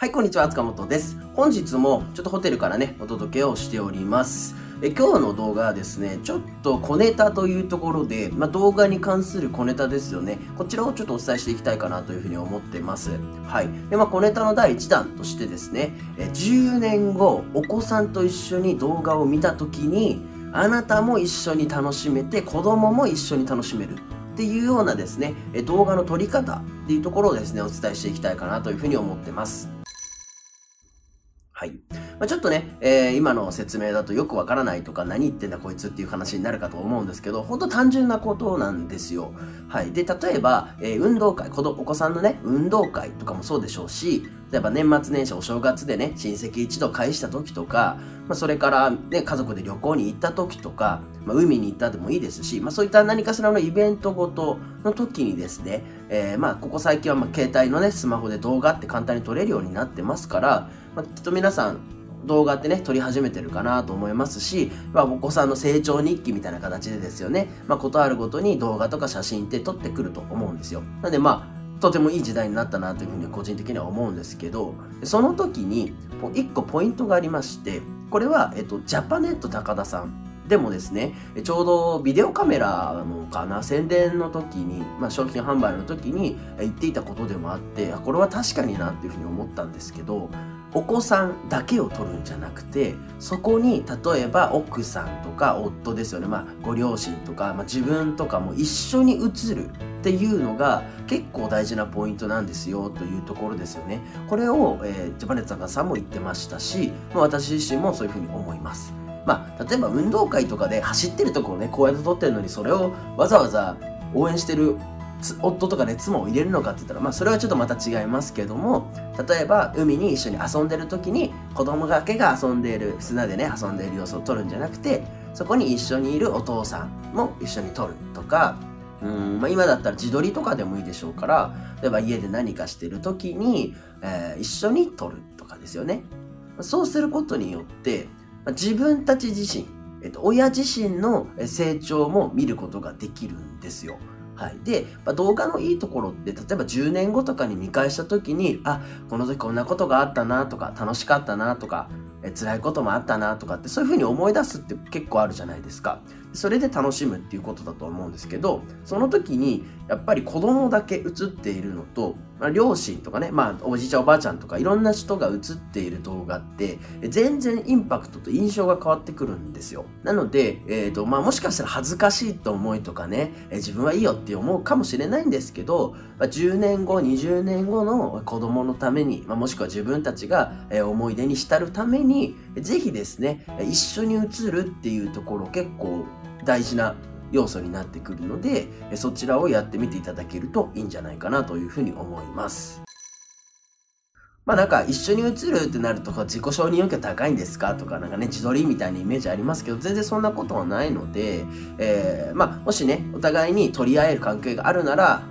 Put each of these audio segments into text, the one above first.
はい、こんにちは、塚本です。本日もちょっとホテルからね、お届けをしております。え今日の動画はですね、ちょっと小ネタというところで、まあ、動画に関する小ネタですよね。こちらをちょっとお伝えしていきたいかなというふうに思ってます。はい。で、まあ、小ネタの第1弾としてですね、え10年後、お子さんと一緒に動画を見た時に、あなたも一緒に楽しめて、子供も一緒に楽しめる。っていうようなですね、動画の撮り方っていうところをですね、お伝えしていきたいかなというふうに思ってます。はい。まあ、ちょっとね、えー今の説明だとよくわからないとか何言ってんだこいつっていう話になるかと思うんですけど、本当単純なことなんですよ。はい。で、例えば、えー運動会、子供お子さんのね、運動会とかもそうでしょうし、例えば年末年始お正月でね、親戚一度会した時とか、まあ、それからね、家族で旅行に行った時とか、まあ、海に行ったでもいいですし、まあ、そういった何かしらのイベントごとの時にですね、えーまあ、ここ最近はま携帯のね、スマホで動画って簡単に撮れるようになってますから、まあ、きっと皆さん、動画ってね、撮り始めてるかなと思いますし、まあ、お子さんの成長日記みたいな形でですよね、まあ、ことあるごとに動画とか写真って撮ってくると思うんですよ。なんでまあ、とてもいい時代になったなというふうに個人的には思うんですけど、その時に、一個ポイントがありまして、これは、えっと、ジャパネット高田さんでもですね、ちょうどビデオカメラのかな、宣伝の時に、まあ、商品販売の時に言っていたことでもあって、これは確かになっていうふうに思ったんですけど、お子さんだけを撮るんじゃなくて、そこに例えば奥さんとか夫ですよね、まあご両親とか、まあ、自分とかも一緒に映るっていうのが結構大事なポイントなんですよというところですよね。これを、えージャパネットさんも言ってましたし、まあ、私自身もそういうふうに思います。まあ、例えば運動会とかで走ってるところをね、こうやって撮ってるのに、それをわざわざ応援してる夫とかね、妻を入れるのかって言ったら、まあ、それはちょっとまた違いますけども、例えば海に一緒に遊んでる時に、子供だけが遊んでいる、砂でね、遊んでいる様子を撮るんじゃなくて、そこに一緒にいるお父さんも一緒に撮るとか、うんまあ、今だったら自撮りとかでもいいでしょうから、例えば家で何かしてる時に、えー一緒に撮るとかですよね。そうすることによって、まあ自分たち自身、えっと、親自身の成長も見ることができるんですよ。はい。で、まあ動画のいいところって、例えば10年後とかに見返した時に、あ、この時こんなことがあったなとか、楽しかったなとか、え辛いこともあったなとかって、そういうふうに思い出すって結構あるじゃないですか。それで楽しむっていうことだと思うんですけど、その時に、やっぱり子供だけ映っているのと、まあ、両親とかね、まあ、おじいちゃんおばあちゃんとかいろんな人が映っている動画って、全然インパクトと印象が変わってくるんですよ。なので、えっ、と、まあ、もしかしたら恥ずかしいと思いとかね、え自分はいいよって思うかもしれないんですけど、まあ、10年後、20年後の子供のために、まあ、もしくは自分たちが思い出に浸るために、ぜひですね、一緒に映るっていうところ結構大事な要素になってくるので、えそちらをやってみていただけるといいんじゃないかなというふうに思います。まあなんか一緒に映るってなるとこう自己承認欲求高いんですかとかなんかね自撮りみたいなイメージありますけど全然そんなことはないので、えーまあもしねお互いに取り合える関係があるなら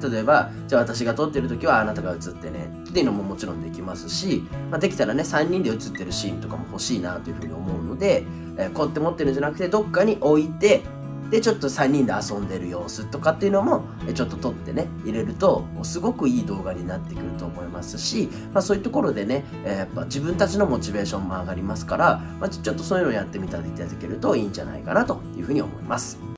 例えばじゃあ私が撮ってる時はあなたが映ってねっていうのももちろんできますし、まあ、できたらね3人で映ってるシーンとかも欲しいなというふうに思うので、えーこうやって持ってるんじゃなくてどっかに置いてでちょっと3人で遊んでる様子とかっていうのもちょっと撮ってね入れるとすごくいい動画になってくると思いますし、まあ、そういうところでね、えーやっぱ自分たちのモチベーションも上がりますから、まあ、ちょっとそういうのをやってみていただけるといいんじゃないかなというふうに思います。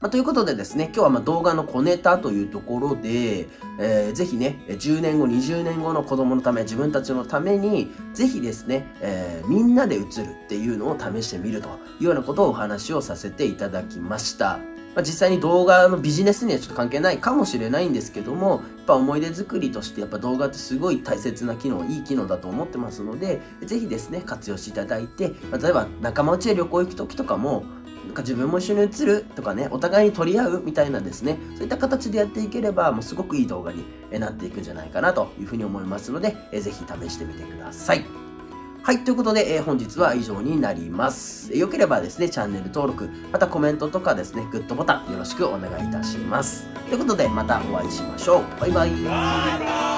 まあ、ということでですね、今日はま動画の小ネタというところで、えーぜひね、10年後、20年後の子供のため、自分たちのために、ぜひですね、えーみんなで映るっていうのを試してみるというようなことをお話をさせていただきました。まあ、実際に動画のビジネスにはちょっと関係ないかもしれないんですけども、やっぱ思い出作りとしてやっぱ動画ってすごい大切な機能、いい機能だと思ってますので、ぜひですね、活用していただいて、例えば仲間内で旅行行く時とかも、なんか自分も一緒に映るとかね、お互いに取り合うみたいなですね、そういった形でやっていければ、もうすごくいい動画になっていくんじゃないかなというふうに思いますので、えぜひ試してみてください。はい、ということで、えー本日は以上になります。えーよければですね、チャンネル登録、またコメントとかですね、グッドボタンよろしくお願いいたします。ということで、またお会いしましょう。バイバイ。